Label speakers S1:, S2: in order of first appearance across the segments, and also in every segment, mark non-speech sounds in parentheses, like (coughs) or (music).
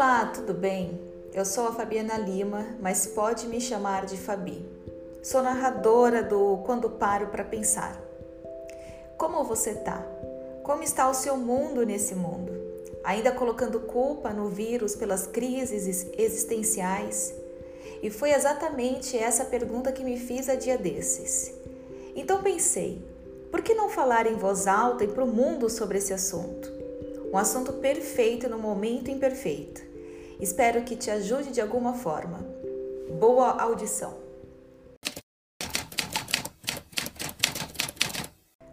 S1: Olá, tudo bem? Eu sou a Fabiana Lima, mas pode me chamar de Fabi. Sou narradora do Quando Paro para Pensar. Como você tá? Como está o seu mundo nesse mundo? Ainda colocando culpa no vírus pelas crises existenciais? E foi exatamente essa pergunta que me fiz a dia desses. Então pensei, por que não falar em voz alta e para o mundo sobre esse assunto? Um assunto perfeito no momento imperfeito. Espero que te ajude de alguma forma. Boa audição!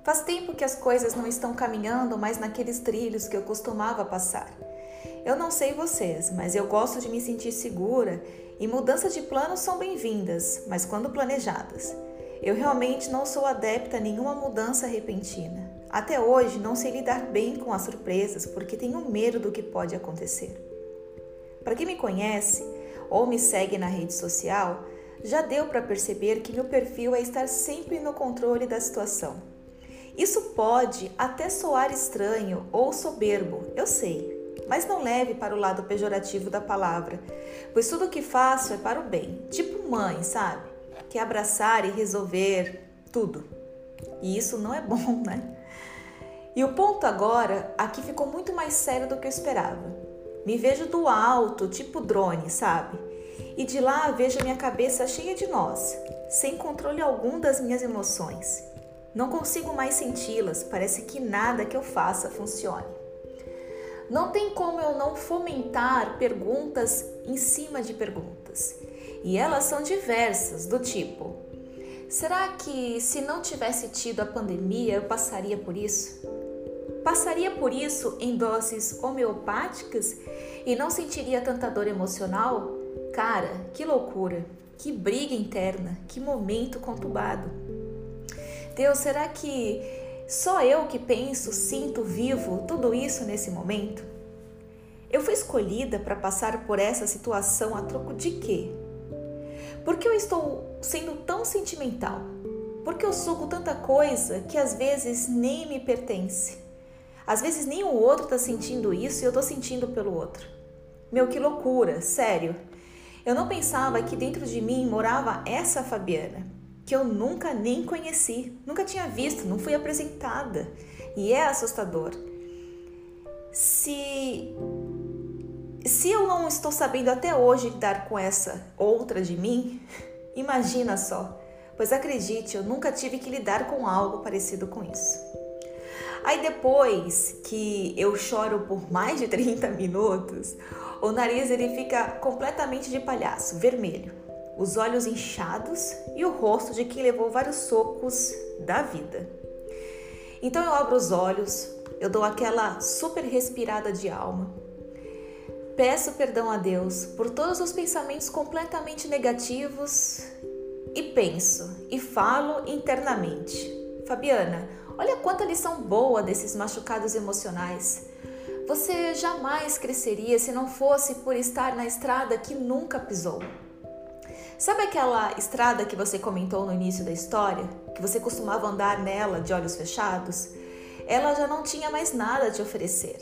S1: Faz tempo que as coisas não estão caminhando mais naqueles trilhos que eu costumava passar. Eu não sei vocês, mas eu gosto de me sentir segura e mudanças de planos são bem-vindas, mas quando planejadas. Eu realmente não sou adepta a nenhuma mudança repentina. Até hoje não sei lidar bem com as surpresas porque tenho medo do que pode acontecer. Para quem me conhece ou me segue na rede social, já deu para perceber que meu perfil é estar sempre no controle da situação. Isso pode até soar estranho ou soberbo, eu sei, mas não leve para o lado pejorativo da palavra, pois tudo o que faço é para o bem, tipo mãe, sabe? Que abraçar e resolver tudo. E isso não é bom, (laughs) né? E o ponto agora aqui ficou muito mais sério do que eu esperava. Me vejo do alto, tipo drone, sabe? E de lá vejo minha cabeça cheia de nós, sem controle algum das minhas emoções. Não consigo mais senti-las, parece que nada que eu faça funcione. Não tem como eu não fomentar perguntas em cima de perguntas. E elas são diversas, do tipo: será que se não tivesse tido a pandemia eu passaria por isso? Passaria por isso em doses homeopáticas e não sentiria tanta dor emocional? Cara, que loucura, que briga interna, que momento conturbado. Deus, será que só eu que penso, sinto, vivo tudo isso nesse momento? Eu fui escolhida para passar por essa situação a troco de quê? Por que eu estou sendo tão sentimental? Por que eu sugo tanta coisa que às vezes nem me pertence? Às vezes nem o outro está sentindo isso e eu estou sentindo pelo outro. Meu, que loucura, sério. Eu não pensava que dentro de mim morava essa Fabiana, que eu nunca nem conheci, nunca tinha visto, não fui apresentada. E é assustador. Se se eu não estou sabendo até hoje lidar com essa outra de mim, imagina só. Pois acredite, eu nunca tive que lidar com algo parecido com isso. Aí depois que eu choro por mais de 30 minutos, o nariz ele fica completamente de palhaço, vermelho, os olhos inchados e o rosto de quem levou vários socos da vida. Então eu abro os olhos, eu dou aquela super respirada de alma. Peço perdão a Deus por todos os pensamentos completamente negativos e penso e falo internamente. Fabiana, Olha quanta lição boa desses machucados emocionais. Você jamais cresceria se não fosse por estar na estrada que nunca pisou. Sabe aquela estrada que você comentou no início da história? Que você costumava andar nela de olhos fechados? Ela já não tinha mais nada a te oferecer.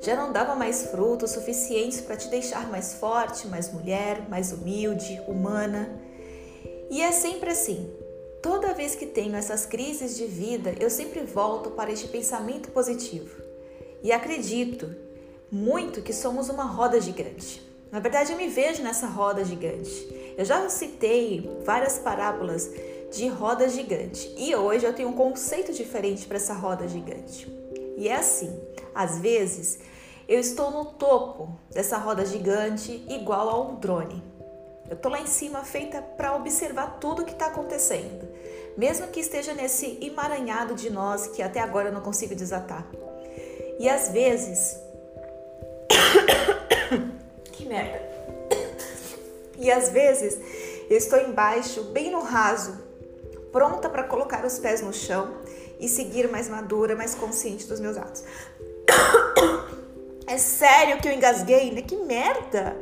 S1: Já não dava mais frutos suficientes para te deixar mais forte, mais mulher, mais humilde, humana. E é sempre assim. Toda vez que tenho essas crises de vida, eu sempre volto para este pensamento positivo. E acredito muito que somos uma roda gigante. Na verdade, eu me vejo nessa roda gigante. Eu já citei várias parábolas de roda gigante e hoje eu tenho um conceito diferente para essa roda gigante. E é assim: às vezes eu estou no topo dessa roda gigante, igual a um drone. Eu tô lá em cima feita para observar tudo o que está acontecendo, mesmo que esteja nesse emaranhado de nós que até agora eu não consigo desatar. E às vezes. (coughs) que merda! E às vezes eu estou embaixo, bem no raso, pronta para colocar os pés no chão e seguir mais madura, mais consciente dos meus atos. (coughs) É sério que eu engasguei, né? Que merda!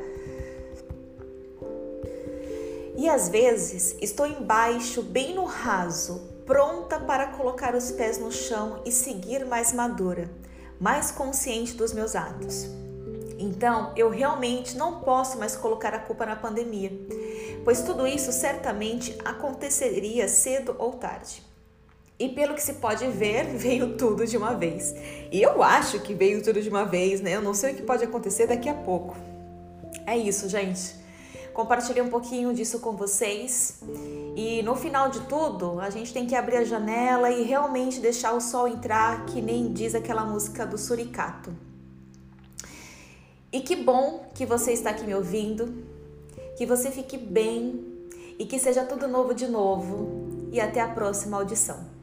S1: E às vezes estou embaixo, bem no raso, pronta para colocar os pés no chão e seguir mais madura, mais consciente dos meus atos. Então, eu realmente não posso mais colocar a culpa na pandemia, pois tudo isso certamente aconteceria cedo ou tarde. E pelo que se pode ver, (laughs) veio tudo de uma vez. E eu acho que veio tudo de uma vez, né? Eu não sei o que pode acontecer daqui a pouco. É isso, gente. Compartilhei um pouquinho disso com vocês. E no final de tudo, a gente tem que abrir a janela e realmente deixar o sol entrar, que nem diz aquela música do Suricato. E que bom que você está aqui me ouvindo, que você fique bem e que seja tudo novo de novo. E até a próxima audição.